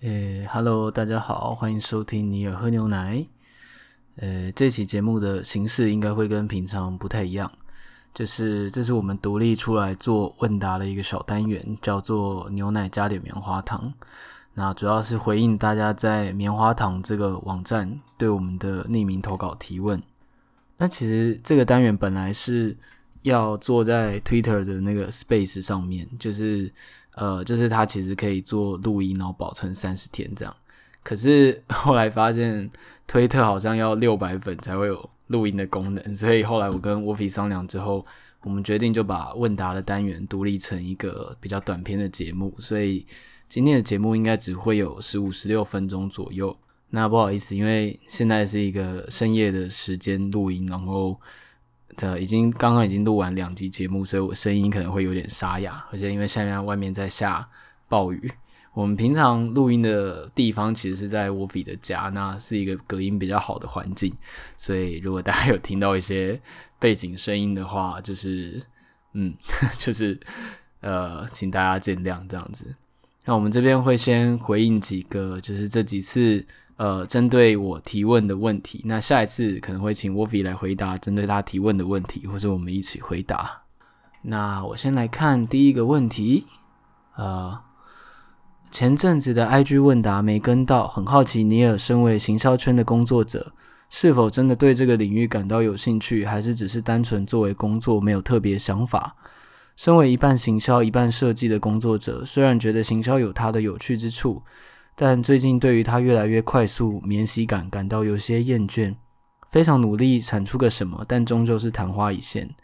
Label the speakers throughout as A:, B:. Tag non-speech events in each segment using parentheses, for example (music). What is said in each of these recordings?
A: 诶哈喽，大家好，欢迎收听尼尔喝牛奶。呃，这期节目的形式应该会跟平常不太一样，就是这是我们独立出来做问答的一个小单元，叫做牛奶加点棉花糖。那主要是回应大家在棉花糖这个网站对我们的匿名投稿提问。那其实这个单元本来是要做在 Twitter 的那个 Space 上面，就是。呃，就是它其实可以做录音，然后保存三十天这样。可是 (laughs) 后来发现推特好像要六百粉才会有录音的功能，所以后来我跟 Woffy 商量之后，我们决定就把问答的单元独立成一个比较短篇的节目。所以今天的节目应该只会有十五、十六分钟左右。那不好意思，因为现在是一个深夜的时间录音，然后。这已经刚刚已经录完两集节目，所以我声音可能会有点沙哑，而且因为现在外面在下暴雨，我们平常录音的地方其实是在 Woffy 的家，那是一个隔音比较好的环境，所以如果大家有听到一些背景声音的话，就是嗯，(laughs) 就是呃，请大家见谅这样子。那我们这边会先回应几个，就是这几次。呃，针对我提问的问题，那下一次可能会请 Woffy 来回答针对他提问的问题，或者我们一起回答。那我先来看第一个问题。呃，前阵子的 IG 问答没跟到，很好奇尼尔身为行销圈的工作者，是否真的对这个领域感到有兴趣，还是只是单纯作为工作没有特别想法？身为一半行销一半设计的工作者，虽然觉得行销有它的有趣之处。但最近对于他越来越快速免洗感感到有些厌倦，非常努力产出个什么，但终究是昙花一现。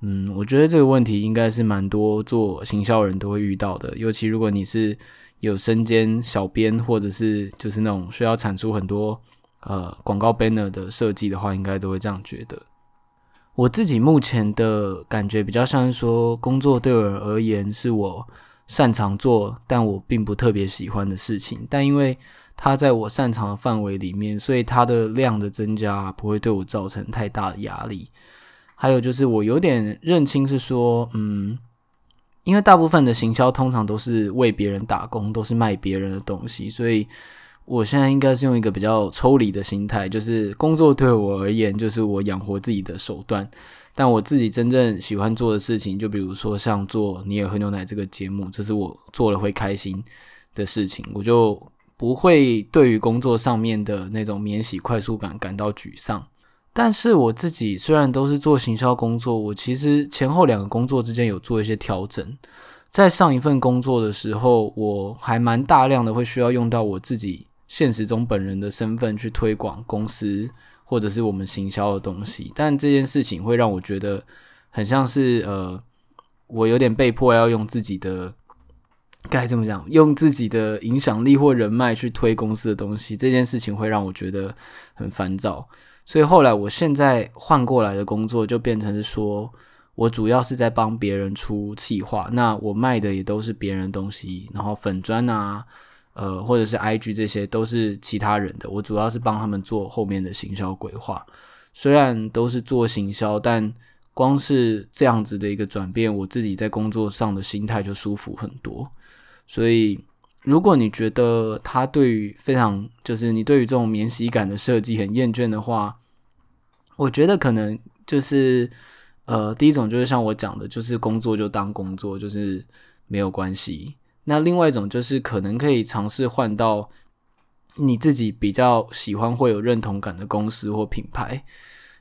A: 嗯，我觉得这个问题应该是蛮多做行销人都会遇到的，尤其如果你是有身兼小编或者是就是那种需要产出很多呃广告 banner 的设计的话，应该都会这样觉得。我自己目前的感觉比较像是说，工作对我而言是我。擅长做，但我并不特别喜欢的事情，但因为它在我擅长的范围里面，所以它的量的增加不会对我造成太大的压力。还有就是我有点认清是说，嗯，因为大部分的行销通常都是为别人打工，都是卖别人的东西，所以我现在应该是用一个比较抽离的心态，就是工作对我而言，就是我养活自己的手段。但我自己真正喜欢做的事情，就比如说像做你也喝牛奶这个节目，这是我做了会开心的事情，我就不会对于工作上面的那种免洗快速感感到沮丧。但是我自己虽然都是做行销工作，我其实前后两个工作之间有做一些调整。在上一份工作的时候，我还蛮大量的会需要用到我自己现实中本人的身份去推广公司。或者是我们行销的东西，但这件事情会让我觉得很像是呃，我有点被迫要用自己的该怎么讲，用自己的影响力或人脉去推公司的东西，这件事情会让我觉得很烦躁。所以后来我现在换过来的工作就变成是说，我主要是在帮别人出企划，那我卖的也都是别人东西，然后粉砖啊。呃，或者是 IG 这些都是其他人的，我主要是帮他们做后面的行销规划。虽然都是做行销，但光是这样子的一个转变，我自己在工作上的心态就舒服很多。所以，如果你觉得他对于非常就是你对于这种免洗感的设计很厌倦的话，我觉得可能就是呃，第一种就是像我讲的，就是工作就当工作，就是没有关系。那另外一种就是可能可以尝试换到你自己比较喜欢或有认同感的公司或品牌，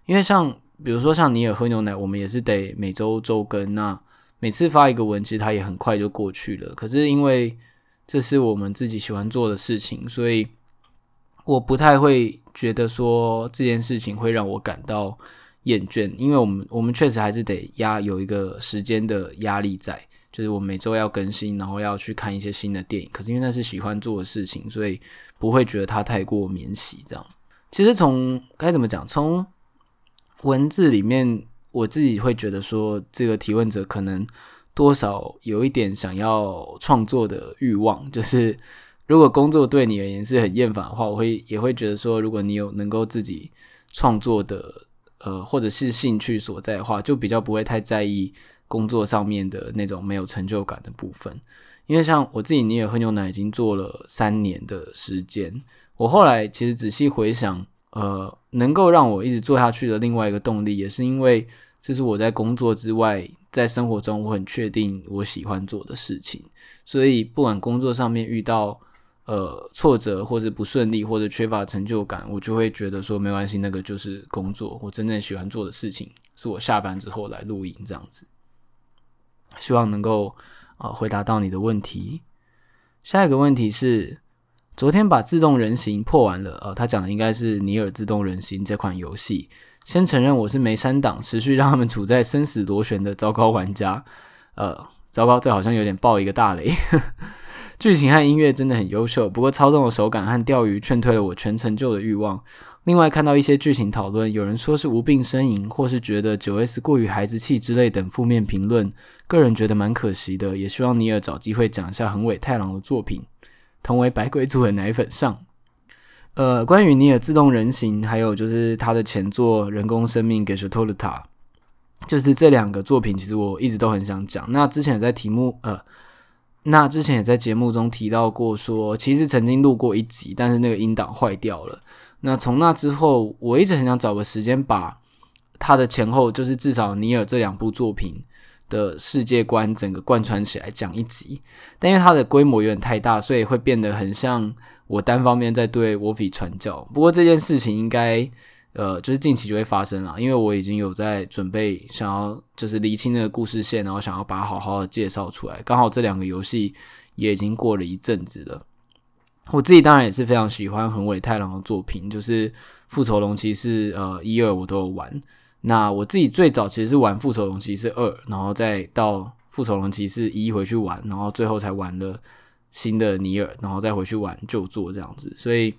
A: 因为像比如说像你也喝牛奶，我们也是得每周周更，那每次发一个文，其实它也很快就过去了。可是因为这是我们自己喜欢做的事情，所以我不太会觉得说这件事情会让我感到厌倦，因为我们我们确实还是得压有一个时间的压力在。就是我每周要更新，然后要去看一些新的电影。可是因为那是喜欢做的事情，所以不会觉得它太过免洗。这样，其实从该怎么讲，从文字里面，我自己会觉得说，这个提问者可能多少有一点想要创作的欲望。就是如果工作对你而言是很厌烦的话，我会也会觉得说，如果你有能够自己创作的，呃，或者是兴趣所在的话，就比较不会太在意。工作上面的那种没有成就感的部分，因为像我自己，你也喝牛奶已经做了三年的时间。我后来其实仔细回想，呃，能够让我一直做下去的另外一个动力，也是因为这是我在工作之外，在生活中我很确定我喜欢做的事情。所以不管工作上面遇到呃挫折，或者不顺利，或者缺乏成就感，我就会觉得说没关系，那个就是工作，我真正喜欢做的事情，是我下班之后来录音这样子。希望能够啊、呃、回答到你的问题。下一个问题是，昨天把自动人形破完了，呃，他讲的应该是《尼尔：自动人形》这款游戏。先承认我是没删档，持续让他们处在生死螺旋的糟糕玩家。呃，糟糕，这好像有点爆一个大雷。(laughs) 剧情和音乐真的很优秀，不过操纵的手感和钓鱼劝退了我全成就的欲望。另外，看到一些剧情讨论，有人说是无病呻吟，或是觉得九 S 过于孩子气之类等负面评论，个人觉得蛮可惜的。也希望尼尔找机会讲一下横尾太郎的作品，同为百鬼组的奶粉上。呃，关于尼尔自动人形，还有就是他的前作人工生命 Gestalta，就是这两个作品，其实我一直都很想讲。那之前也在题目呃，那之前也在节目中提到过，说其实曾经录过一集，但是那个音档坏掉了。那从那之后，我一直很想找个时间把他的前后，就是至少尼尔这两部作品的世界观整个贯穿起来讲一集。但因为它的规模有点太大，所以会变得很像我单方面在对 wolfi 传教。不过这件事情应该呃，就是近期就会发生了，因为我已经有在准备，想要就是厘清那个故事线，然后想要把它好好的介绍出来。刚好这两个游戏也已经过了一阵子了。我自己当然也是非常喜欢横尾太郎的作品，就是《复仇龙骑士》呃一二我都有玩。那我自己最早其实是玩《复仇龙骑士二》，然后再到《复仇龙骑士一》回去玩，然后最后才玩了新的尼尔，然后再回去玩旧作这样子。所以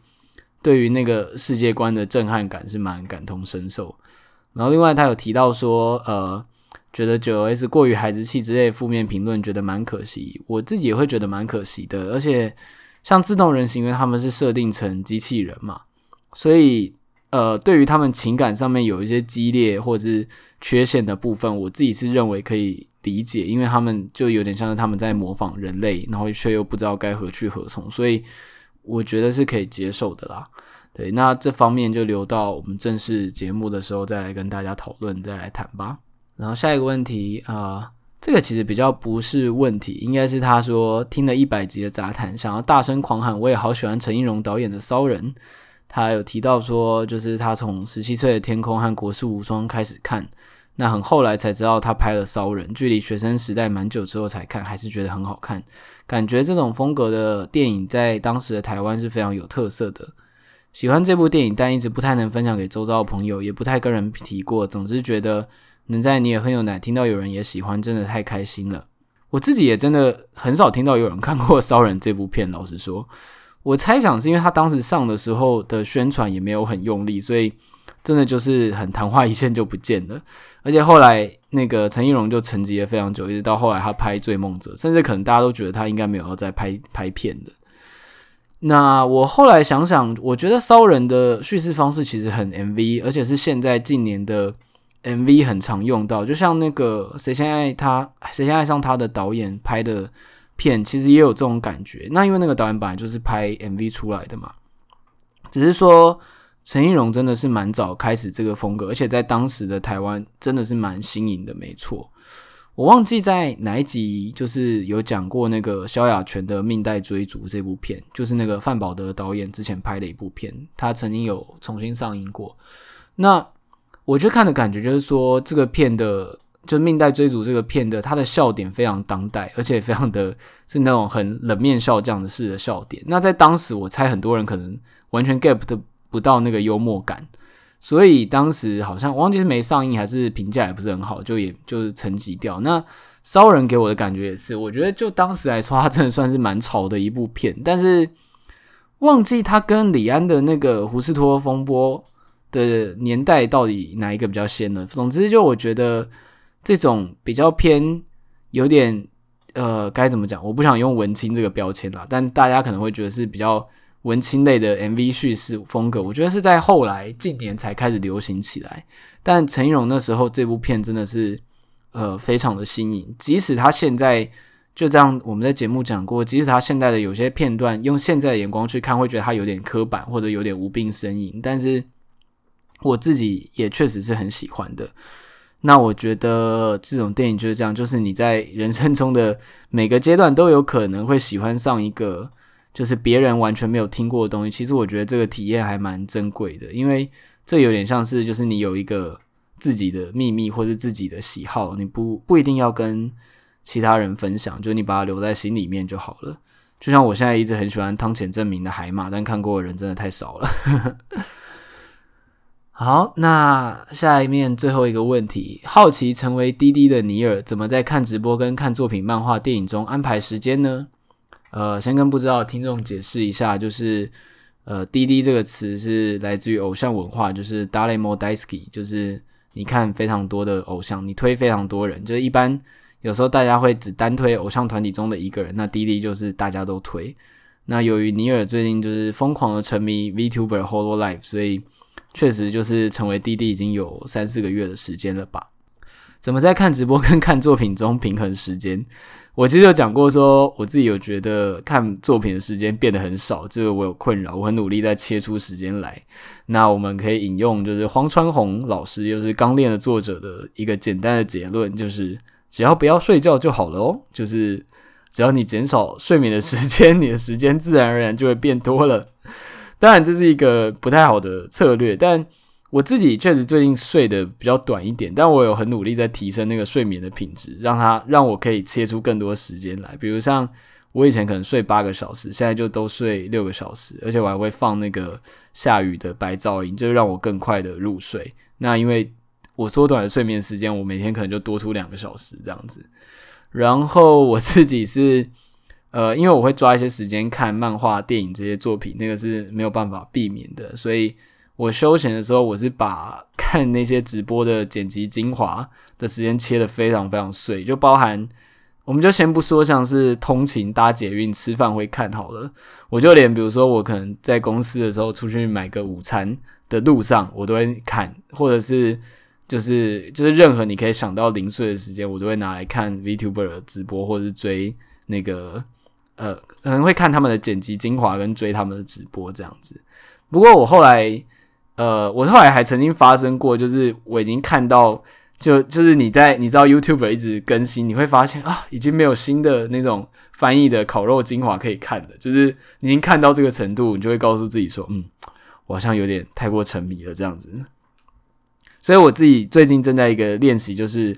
A: 对于那个世界观的震撼感是蛮感同身受。然后另外他有提到说，呃，觉得九 S 过于孩子气之类负面评论，觉得蛮可惜。我自己也会觉得蛮可惜的，而且。像自动人形，因为他们是设定成机器人嘛，所以呃，对于他们情感上面有一些激烈或者是缺陷的部分，我自己是认为可以理解，因为他们就有点像是他们在模仿人类，然后却又不知道该何去何从，所以我觉得是可以接受的啦。对，那这方面就留到我们正式节目的时候再来跟大家讨论，再来谈吧。然后下一个问题啊。这个其实比较不是问题，应该是他说听了一百集的杂谈，想要大声狂喊，我也好喜欢陈映蓉导演的《骚人》。他有提到说，就是他从十七岁的天空和国士无双开始看，那很后来才知道他拍了《骚人》，距离学生时代蛮久之后才看，还是觉得很好看。感觉这种风格的电影在当时的台湾是非常有特色的。喜欢这部电影，但一直不太能分享给周遭的朋友，也不太跟人提过。总之觉得。能在你也喝牛奶听到有人也喜欢，真的太开心了。我自己也真的很少听到有人看过《骚人》这部片。老实说，我猜想是因为他当时上的时候的宣传也没有很用力，所以真的就是很昙花一现就不见了。而且后来那个陈映蓉就沉寂了非常久，一直到后来他拍《追梦者》，甚至可能大家都觉得他应该没有要再拍拍片的。那我后来想想，我觉得《骚人》的叙事方式其实很 MV，而且是现在近年的。MV 很常用到，就像那个谁先爱他，谁先爱上他的导演拍的片，其实也有这种感觉。那因为那个导演本来就是拍 MV 出来的嘛，只是说陈映蓉真的是蛮早开始这个风格，而且在当时的台湾真的是蛮新颖的，没错。我忘记在哪一集就是有讲过那个萧亚全的《命带追逐》这部片，就是那个范宝德导演之前拍的一部片，他曾经有重新上映过。那我去看的感觉就是说，这个片的就《命带追逐》这个片的，它的笑点非常当代，而且非常的是那种很冷面笑匠的式的笑点。那在当时，我猜很多人可能完全 get 不到那个幽默感，所以当时好像忘记是没上映还是评价也不是很好，就也就是沉寂掉。那《骚人》给我的感觉也是，我觉得就当时来说，它真的算是蛮潮的一部片，但是忘记他跟李安的那个《胡斯托风波》的年代到底哪一个比较先呢？总之，就我觉得这种比较偏有点呃，该怎么讲？我不想用文青这个标签啦，但大家可能会觉得是比较文青类的 MV 叙事风格。我觉得是在后来近年才开始流行起来。但陈映蓉那时候这部片真的是呃非常的新颖，即使他现在就这样，我们在节目讲过，即使他现在的有些片段用现在的眼光去看，会觉得他有点刻板或者有点无病呻吟，但是我自己也确实是很喜欢的。那我觉得这种电影就是这样，就是你在人生中的每个阶段都有可能会喜欢上一个，就是别人完全没有听过的东西。其实我觉得这个体验还蛮珍贵的，因为这有点像是就是你有一个自己的秘密或是自己的喜好，你不不一定要跟其他人分享，就你把它留在心里面就好了。就像我现在一直很喜欢汤浅证明的《海马》，但看过的人真的太少了。(laughs) 好，那下一面最后一个问题：好奇成为滴滴的尼尔，怎么在看直播跟看作品、漫画、电影中安排时间呢？呃，先跟不知道听众解释一下，就是呃，滴滴这个词是来自于偶像文化，就是 Dalemo Daisky，就是你看非常多的偶像，你推非常多人，就是一般有时候大家会只单推偶像团体中的一个人，那滴滴就是大家都推。那由于尼尔最近就是疯狂的沉迷 VTuber Holo Life，所以。确实就是成为滴滴已经有三四个月的时间了吧？怎么在看直播跟看作品中平衡时间？我其实有讲过，说我自己有觉得看作品的时间变得很少，这个我有困扰，我很努力在切出时间来。那我们可以引用就是荒川弘老师，又是《钢炼》的作者的一个简单的结论，就是只要不要睡觉就好了哦，就是只要你减少睡眠的时间，你的时间自然而然就会变多了。当然，这是一个不太好的策略，但我自己确实最近睡得比较短一点，但我有很努力在提升那个睡眠的品质，让它让我可以切出更多时间来。比如像我以前可能睡八个小时，现在就都睡六个小时，而且我还会放那个下雨的白噪音，就让我更快的入睡。那因为我缩短了睡眠时间，我每天可能就多出两个小时这样子。然后我自己是。呃，因为我会抓一些时间看漫画、电影这些作品，那个是没有办法避免的。所以我休闲的时候，我是把看那些直播的剪辑精华的时间切得非常非常碎，就包含，我们就先不说像是通勤、搭捷运、吃饭会看好了，我就连比如说我可能在公司的时候出去买个午餐的路上，我都会看，或者是就是就是任何你可以想到零碎的时间，我都会拿来看 VTuber 的直播，或者是追那个。呃，可能会看他们的剪辑精华跟追他们的直播这样子。不过我后来，呃，我后来还曾经发生过，就是我已经看到，就就是你在你知道 YouTube 一直更新，你会发现啊，已经没有新的那种翻译的烤肉精华可以看了。就是你已经看到这个程度，你就会告诉自己说，嗯，我好像有点太过沉迷了这样子。所以我自己最近正在一个练习，就是。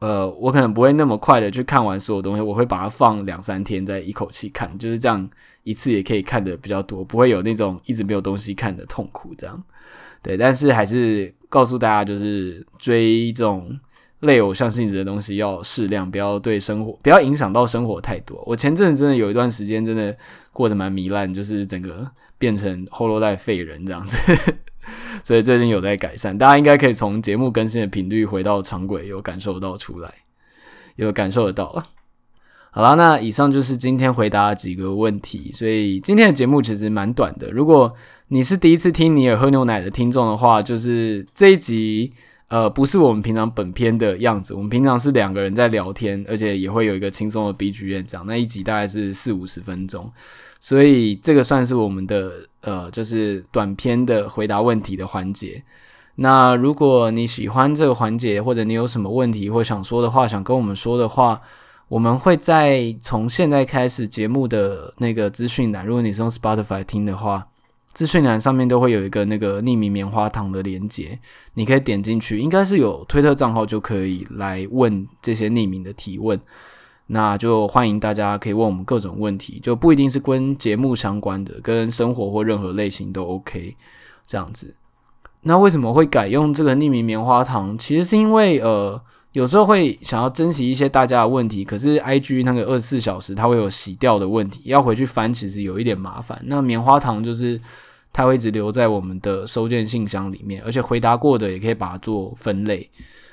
A: 呃，我可能不会那么快的去看完所有东西，我会把它放两三天再一口气看，就是这样一次也可以看的比较多，不会有那种一直没有东西看的痛苦。这样，对，但是还是告诉大家，就是追这种类偶像性质的东西要适量，不要对生活不要影响到生活太多。我前阵子真的有一段时间真的过得蛮糜烂，就是整个变成 Hololive 废人这样子。(laughs) 所以最近有在改善，大家应该可以从节目更新的频率回到常轨，有感受到出来，有感受得到了。好啦，那以上就是今天回答几个问题。所以今天的节目其实蛮短的。如果你是第一次听尼尔喝牛奶的听众的话，就是这一集呃不是我们平常本片的样子。我们平常是两个人在聊天，而且也会有一个轻松的 BGM 这样。那一集大概是四五十分钟。所以这个算是我们的呃，就是短篇的回答问题的环节。那如果你喜欢这个环节，或者你有什么问题或想说的话，想跟我们说的话，我们会在从现在开始节目的那个资讯栏，如果你是用 Spotify 听的话，资讯栏上面都会有一个那个匿名棉花糖的连接，你可以点进去，应该是有推特账号就可以来问这些匿名的提问。那就欢迎大家可以问我们各种问题，就不一定是跟节目相关的，跟生活或任何类型都 OK，这样子。那为什么会改用这个匿名棉花糖？其实是因为呃，有时候会想要珍惜一些大家的问题，可是 IG 那个二十四小时它会有洗掉的问题，要回去翻其实有一点麻烦。那棉花糖就是它会一直留在我们的收件信箱里面，而且回答过的也可以把它做分类，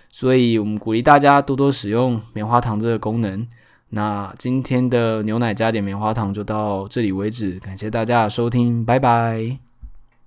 A: 所以我们鼓励大家多多使用棉花糖这个功能。那今天的牛奶加点棉花糖就到这里为止，感谢大家的收听，拜拜。